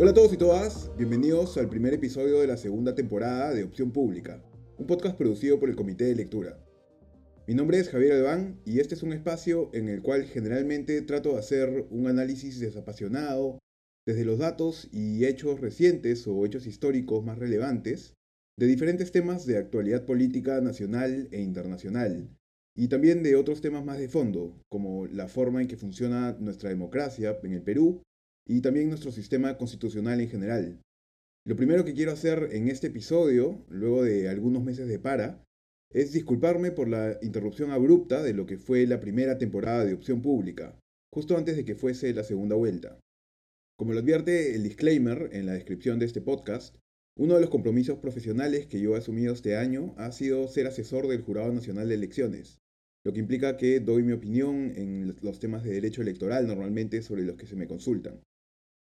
Hola a todos y todas, bienvenidos al primer episodio de la segunda temporada de Opción Pública, un podcast producido por el Comité de Lectura. Mi nombre es Javier Albán y este es un espacio en el cual generalmente trato de hacer un análisis desapasionado desde los datos y hechos recientes o hechos históricos más relevantes de diferentes temas de actualidad política nacional e internacional, y también de otros temas más de fondo, como la forma en que funciona nuestra democracia en el Perú y también nuestro sistema constitucional en general. Lo primero que quiero hacer en este episodio, luego de algunos meses de para, es disculparme por la interrupción abrupta de lo que fue la primera temporada de opción pública, justo antes de que fuese la segunda vuelta. Como lo advierte el disclaimer en la descripción de este podcast, uno de los compromisos profesionales que yo he asumido este año ha sido ser asesor del Jurado Nacional de Elecciones, lo que implica que doy mi opinión en los temas de derecho electoral normalmente sobre los que se me consultan.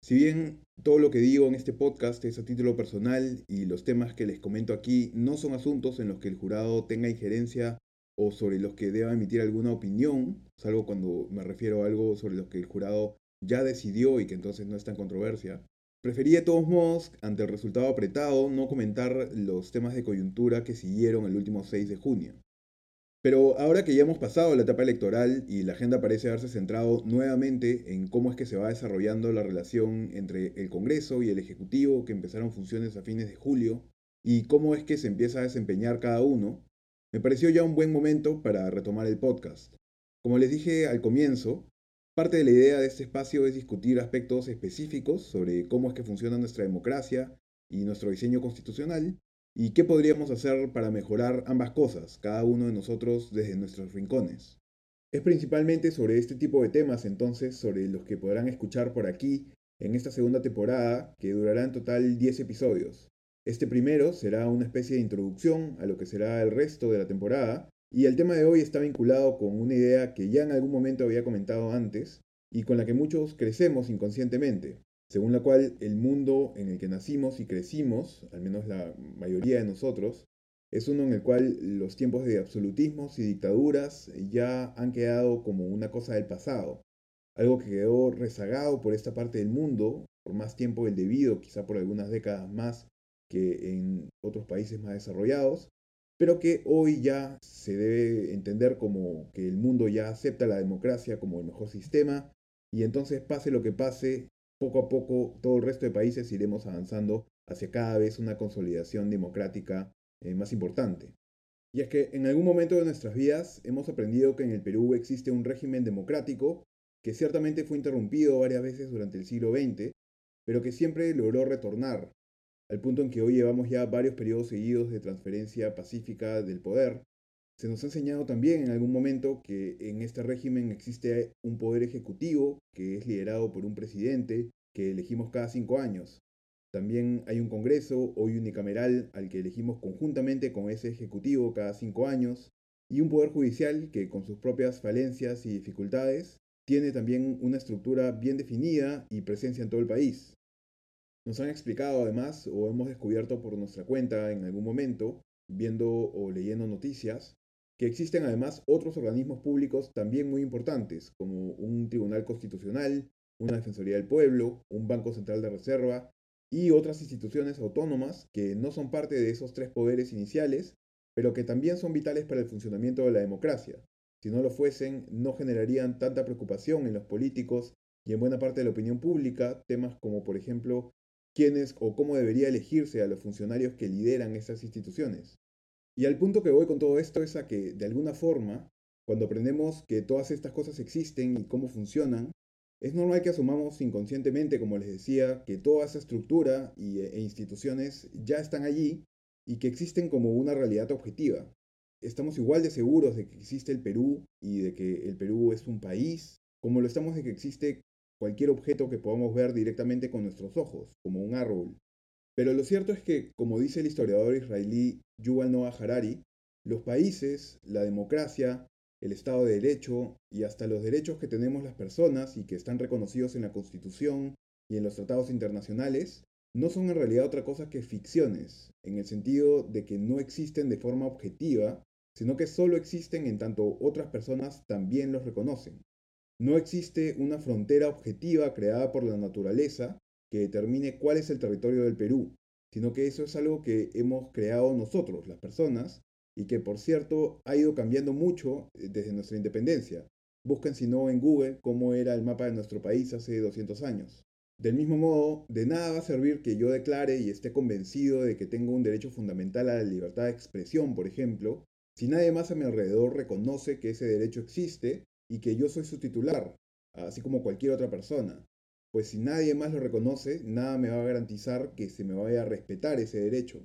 Si bien todo lo que digo en este podcast es a título personal y los temas que les comento aquí no son asuntos en los que el jurado tenga injerencia o sobre los que deba emitir alguna opinión, salvo cuando me refiero a algo sobre lo que el jurado ya decidió y que entonces no está en controversia, preferí de todos modos, ante el resultado apretado, no comentar los temas de coyuntura que siguieron el último 6 de junio. Pero ahora que ya hemos pasado la etapa electoral y la agenda parece haberse centrado nuevamente en cómo es que se va desarrollando la relación entre el Congreso y el Ejecutivo que empezaron funciones a fines de julio y cómo es que se empieza a desempeñar cada uno, me pareció ya un buen momento para retomar el podcast. Como les dije al comienzo, parte de la idea de este espacio es discutir aspectos específicos sobre cómo es que funciona nuestra democracia y nuestro diseño constitucional ¿Y qué podríamos hacer para mejorar ambas cosas, cada uno de nosotros desde nuestros rincones? Es principalmente sobre este tipo de temas entonces sobre los que podrán escuchar por aquí en esta segunda temporada que durará en total 10 episodios. Este primero será una especie de introducción a lo que será el resto de la temporada y el tema de hoy está vinculado con una idea que ya en algún momento había comentado antes y con la que muchos crecemos inconscientemente, según la cual el mundo en el que nacimos y crecimos, al menos la mayoría de nosotros, es uno en el cual los tiempos de absolutismos y dictaduras ya han quedado como una cosa del pasado, algo que quedó rezagado por esta parte del mundo por más tiempo del debido, quizá por algunas décadas más que en otros países más desarrollados, pero que hoy ya se debe entender como que el mundo ya acepta la democracia como el mejor sistema y entonces pase lo que pase, poco a poco todo el resto de países iremos avanzando hacia cada vez una consolidación democrática eh, más importante. Y es que en algún momento de nuestras vidas hemos aprendido que en el Perú existe un régimen democrático que ciertamente fue interrumpido varias veces durante el siglo XX, pero que siempre logró retornar, al punto en que hoy llevamos ya varios periodos seguidos de transferencia pacífica del poder. Se nos ha enseñado también en algún momento que en este régimen existe un poder ejecutivo que es liderado por un presidente que elegimos cada cinco años. También hay un Congreso, hoy unicameral, al que elegimos conjuntamente con ese Ejecutivo cada cinco años, y un Poder Judicial que, con sus propias falencias y dificultades, tiene también una estructura bien definida y presencia en todo el país. Nos han explicado además, o hemos descubierto por nuestra cuenta en algún momento, viendo o leyendo noticias, que existen además otros organismos públicos también muy importantes, como un Tribunal Constitucional, una Defensoría del Pueblo, un Banco Central de Reserva y otras instituciones autónomas que no son parte de esos tres poderes iniciales, pero que también son vitales para el funcionamiento de la democracia. Si no lo fuesen, no generarían tanta preocupación en los políticos y en buena parte de la opinión pública temas como, por ejemplo, quiénes o cómo debería elegirse a los funcionarios que lideran esas instituciones. Y al punto que voy con todo esto es a que, de alguna forma, cuando aprendemos que todas estas cosas existen y cómo funcionan, es normal que asumamos inconscientemente, como les decía, que toda esa estructura e instituciones ya están allí y que existen como una realidad objetiva. Estamos igual de seguros de que existe el Perú y de que el Perú es un país, como lo estamos de que existe cualquier objeto que podamos ver directamente con nuestros ojos, como un árbol. Pero lo cierto es que, como dice el historiador israelí Yuval Noah Harari, los países, la democracia, el Estado de Derecho y hasta los derechos que tenemos las personas y que están reconocidos en la Constitución y en los tratados internacionales, no son en realidad otra cosa que ficciones, en el sentido de que no existen de forma objetiva, sino que solo existen en tanto otras personas también los reconocen. No existe una frontera objetiva creada por la naturaleza, que determine cuál es el territorio del Perú, sino que eso es algo que hemos creado nosotros, las personas, y que por cierto ha ido cambiando mucho eh, desde nuestra independencia. Busquen si no en Google cómo era el mapa de nuestro país hace 200 años. Del mismo modo, de nada va a servir que yo declare y esté convencido de que tengo un derecho fundamental a la libertad de expresión, por ejemplo, si nadie más a mi alrededor reconoce que ese derecho existe y que yo soy su titular, así como cualquier otra persona. Pues si nadie más lo reconoce, nada me va a garantizar que se me vaya a respetar ese derecho.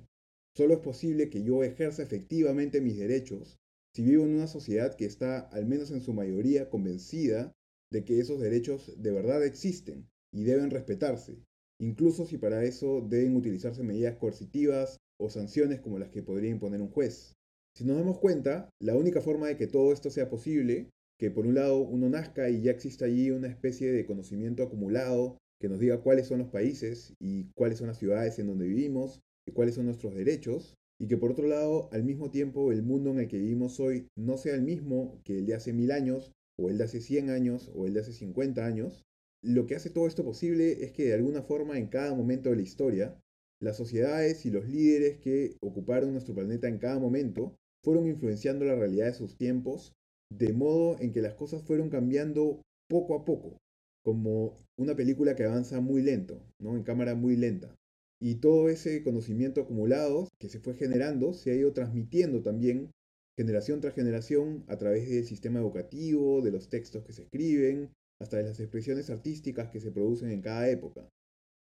Solo es posible que yo ejerza efectivamente mis derechos si vivo en una sociedad que está, al menos en su mayoría, convencida de que esos derechos de verdad existen y deben respetarse, incluso si para eso deben utilizarse medidas coercitivas o sanciones como las que podría imponer un juez. Si nos damos cuenta, la única forma de que todo esto sea posible, que por un lado uno nazca y ya exista allí una especie de conocimiento acumulado que nos diga cuáles son los países y cuáles son las ciudades en donde vivimos y cuáles son nuestros derechos, y que por otro lado, al mismo tiempo, el mundo en el que vivimos hoy no sea el mismo que el de hace mil años, o el de hace 100 años, o el de hace 50 años, lo que hace todo esto posible es que de alguna forma en cada momento de la historia, las sociedades y los líderes que ocuparon nuestro planeta en cada momento fueron influenciando la realidad de sus tiempos, de modo en que las cosas fueron cambiando poco a poco, como una película que avanza muy lento, ¿no? en cámara muy lenta. Y todo ese conocimiento acumulado que se fue generando se ha ido transmitiendo también generación tras generación a través del sistema educativo, de los textos que se escriben, hasta de las expresiones artísticas que se producen en cada época.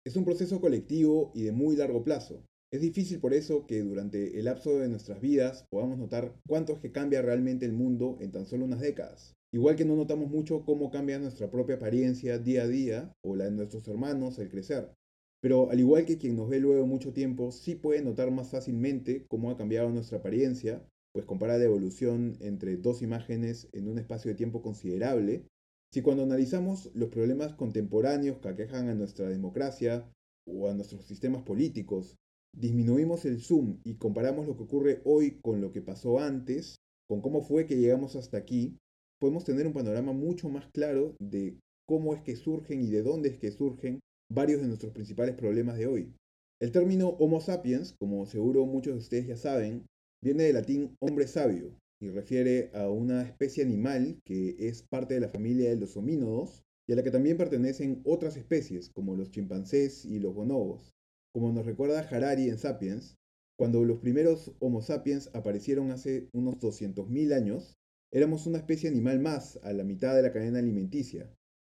Es un proceso colectivo y de muy largo plazo. Es difícil por eso que durante el lapso de nuestras vidas podamos notar cuánto es que cambia realmente el mundo en tan solo unas décadas. Igual que no notamos mucho cómo cambia nuestra propia apariencia día a día o la de nuestros hermanos al crecer. Pero al igual que quien nos ve luego mucho tiempo, sí puede notar más fácilmente cómo ha cambiado nuestra apariencia, pues compara la evolución entre dos imágenes en un espacio de tiempo considerable. Si cuando analizamos los problemas contemporáneos que aquejan a nuestra democracia o a nuestros sistemas políticos, disminuimos el zoom y comparamos lo que ocurre hoy con lo que pasó antes, con cómo fue que llegamos hasta aquí, podemos tener un panorama mucho más claro de cómo es que surgen y de dónde es que surgen varios de nuestros principales problemas de hoy. El término Homo sapiens, como seguro muchos de ustedes ya saben, viene del latín hombre sabio y refiere a una especie animal que es parte de la familia de los homínodos y a la que también pertenecen otras especies como los chimpancés y los bonobos. Como nos recuerda Harari en Sapiens, cuando los primeros Homo sapiens aparecieron hace unos 200.000 años, éramos una especie animal más a la mitad de la cadena alimenticia,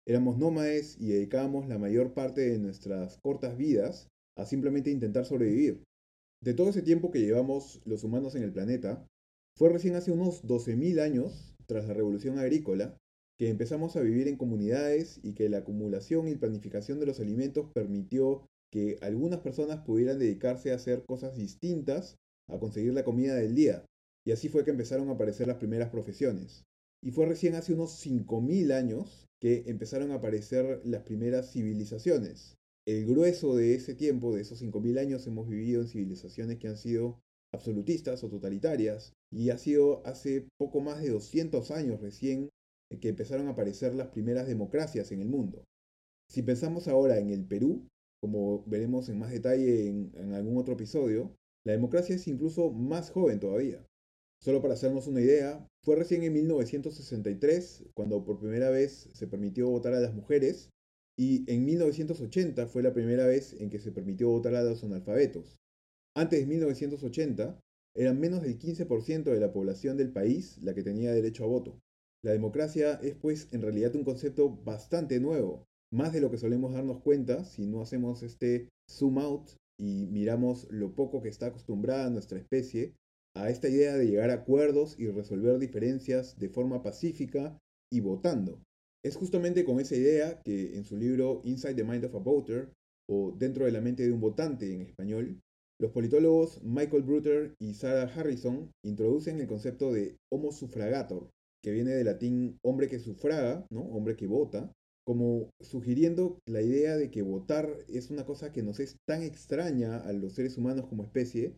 Éramos nómades y dedicábamos la mayor parte de nuestras cortas vidas a simplemente intentar sobrevivir. De todo ese tiempo que llevamos los humanos en el planeta, fue recién hace unos 12.000 años, tras la revolución agrícola, que empezamos a vivir en comunidades y que la acumulación y planificación de los alimentos permitió que algunas personas pudieran dedicarse a hacer cosas distintas a conseguir la comida del día. Y así fue que empezaron a aparecer las primeras profesiones. Y fue recién hace unos 5.000 años que empezaron a aparecer las primeras civilizaciones. El grueso de ese tiempo, de esos 5.000 años, hemos vivido en civilizaciones que han sido absolutistas o totalitarias, y ha sido hace poco más de 200 años recién que empezaron a aparecer las primeras democracias en el mundo. Si pensamos ahora en el Perú, como veremos en más detalle en, algún otro episodio, la democracia es incluso más joven todavía. Solo para hacernos una idea, fue recién en 1963 cuando por primera vez se permitió votar a las mujeres y en 1980 fue la primera vez en que se permitió votar a los analfabetos. Antes de 1980 eran menos del 15% de la población del país la que tenía derecho a voto. La democracia es pues en realidad un concepto bastante nuevo, más de lo que solemos darnos cuenta si no hacemos este zoom out y miramos lo poco que está acostumbrada nuestra especie a esta idea de llegar a acuerdos y resolver diferencias de forma pacífica y votando. Es justamente con esa idea que en su libro Inside the Mind of a Voter, o Dentro de la mente de un votante en español, los politólogos Michael Brutter y Sarah Harrison introducen el concepto de homo suffragator, que viene del latín hombre que sufraga, ¿no? hombre que vota, como sugiriendo la idea de que votar es una cosa que nos es tan extraña a los seres humanos como especie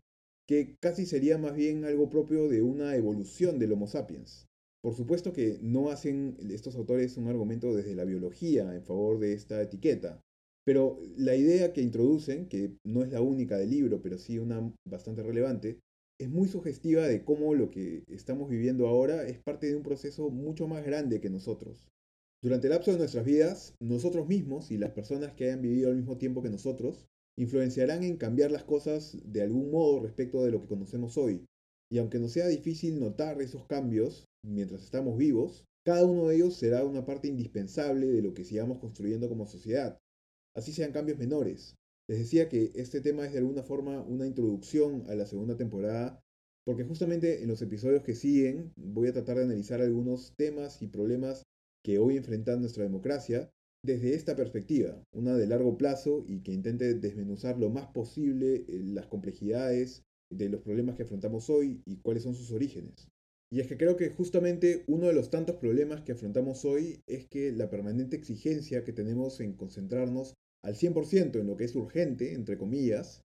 que casi sería más bien algo propio de una evolución del Homo sapiens. Por supuesto que no hacen estos autores un argumento desde la biología en favor de esta etiqueta, Pero la idea que introducen, que no es la única del libro, pero sí una bastante relevante, es muy sugestiva de cómo lo que estamos viviendo ahora es parte de un proceso mucho más grande que nosotros. Durante el lapso de nuestras vidas, nosotros mismos y las personas que hayan vivido al mismo tiempo que nosotros influenciarán en cambiar las cosas de algún modo respecto de lo que conocemos hoy. Y aunque nos sea difícil notar esos cambios mientras estamos vivos, cada uno de ellos será una parte indispensable de lo que sigamos construyendo como sociedad, así sean cambios menores. Les decía que este tema es de alguna forma una introducción a la segunda temporada, porque justamente en los episodios que siguen voy a tratar de analizar algunos temas y problemas que hoy enfrenta nuestra democracia desde esta perspectiva, una de largo plazo y que intente desmenuzar lo más posible eh, las complejidades de los problemas que afrontamos hoy y cuáles son sus orígenes. Y es que creo que justamente uno de los tantos problemas que afrontamos hoy es que la permanente exigencia que tenemos en concentrarnos al 100% en lo que es urgente, entre comillas,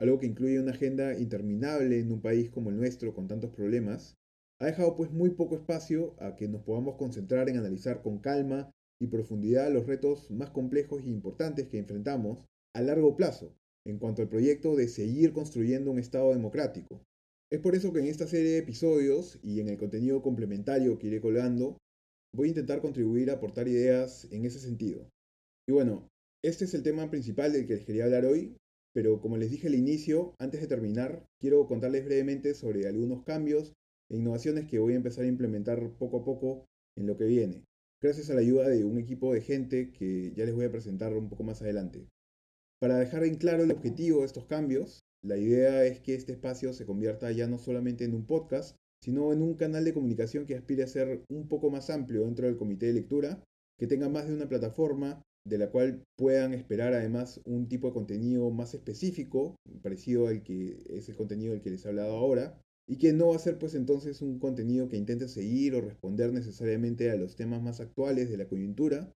algo que incluye una agenda interminable en un país como el nuestro con tantos problemas, ha dejado pues muy poco espacio a que nos podamos concentrar en analizar con calma y profundidad los retos más complejos e importantes que enfrentamos a largo plazo en cuanto al proyecto de seguir construyendo un Estado democrático. Es por eso que en esta serie de episodios y en el contenido complementario que iré colgando, voy a intentar contribuir a aportar ideas en ese sentido. Y bueno, este es el tema principal del que les quería hablar hoy, pero como les dije al inicio, antes de terminar, quiero contarles brevemente sobre algunos cambios e innovaciones que voy a empezar a implementar poco a poco en lo que viene, gracias a la ayuda de un equipo de gente que ya les voy a presentar un poco más adelante. Para dejar en claro el objetivo de estos cambios, la idea es que este espacio se convierta ya no solamente en un podcast, sino en un canal de comunicación que aspire a ser un poco más amplio dentro del comité de lectura, que tenga más de una plataforma de la cual puedan esperar además un tipo de contenido más específico, parecido al que es el contenido del que les he hablado ahora, y que no va a ser pues entonces un contenido que intente seguir o responder necesariamente a los temas más actuales de la coyuntura,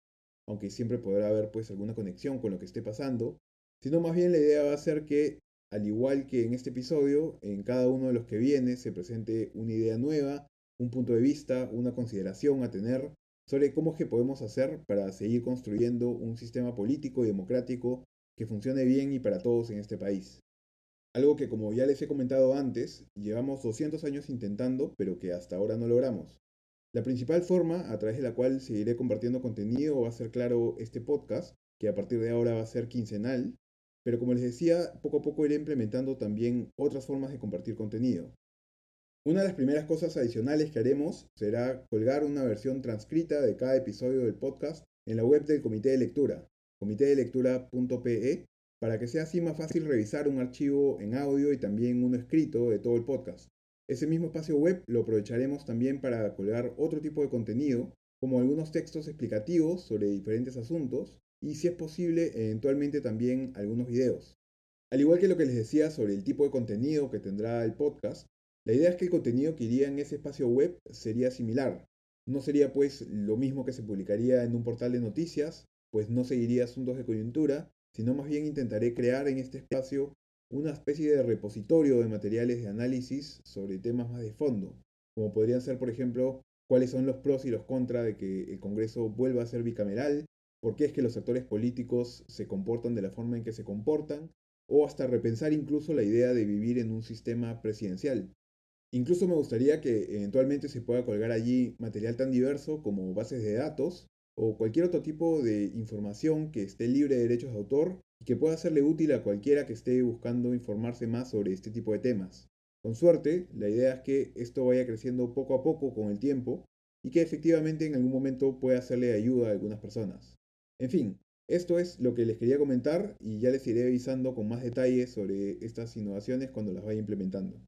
aunque siempre podrá haber pues alguna conexión con lo que esté pasando, sino más bien la idea va a ser que, al igual que en este episodio, en cada uno de los que viene se presente una idea nueva, un punto de vista, una consideración a tener sobre cómo es que podemos hacer para seguir construyendo un sistema político y democrático que funcione bien y para todos en este país. Algo que como ya les he comentado antes, llevamos 200 años intentando, pero que hasta ahora no logramos. La principal forma a través de la cual seguiré compartiendo contenido va a ser claro este podcast, que a partir de ahora va a ser quincenal, pero como les decía, poco a poco iré implementando también otras formas de compartir contenido. Una de las primeras cosas adicionales que haremos será colgar una versión transcrita de cada episodio del podcast en la web del Comité de Lectura, comitedelectura.pe, para que sea así más fácil revisar un archivo en audio y también uno escrito de todo el podcast. Ese mismo espacio web lo aprovecharemos también para colgar otro tipo de contenido, como algunos textos explicativos sobre diferentes asuntos y, si es posible, eventualmente también algunos videos. Al igual que lo que les decía sobre el tipo de contenido que tendrá el podcast, la idea es que el contenido que iría en ese espacio web sería similar. No sería pues lo mismo que se publicaría en un portal de noticias, pues no seguiría asuntos de coyuntura, sino más bien intentaré crear en este espacio una especie de repositorio de materiales de análisis sobre temas más de fondo, como podrían ser, por ejemplo, cuáles son los pros y los contras de que el Congreso vuelva a ser bicameral, por qué es que los actores políticos se comportan de la forma en que se comportan, o hasta repensar incluso la idea de vivir en un sistema presidencial. Incluso me gustaría que eventualmente se pueda colgar allí material tan diverso como bases de datos o cualquier otro tipo de información que esté libre de derechos de autor y que pueda serle útil a cualquiera que esté buscando informarse más sobre este tipo de temas. Con suerte, la idea es que esto vaya creciendo poco a poco con el tiempo y que efectivamente en algún momento pueda hacerle ayuda a algunas personas. En fin, esto es lo que les quería comentar y ya les iré avisando con más detalles sobre estas innovaciones cuando las vaya implementando.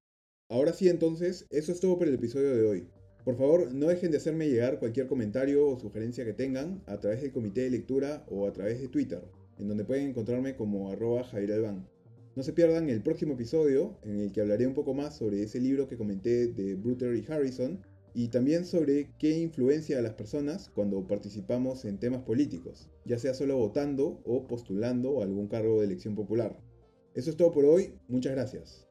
Ahora sí, entonces, eso es todo por el episodio de hoy. Por favor, no dejen de hacerme llegar cualquier comentario o sugerencia que tengan a través del comité de lectura o a través de Twitter, en donde pueden encontrarme como arroba No se pierdan el próximo episodio, en el que hablaré un poco más sobre ese libro que comenté de Bruter y Harrison, y también sobre qué influencia a las personas cuando participamos en temas políticos, ya sea solo votando o postulando algún cargo de elección popular. Eso es todo por hoy, muchas gracias.